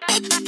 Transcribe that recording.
Thanks.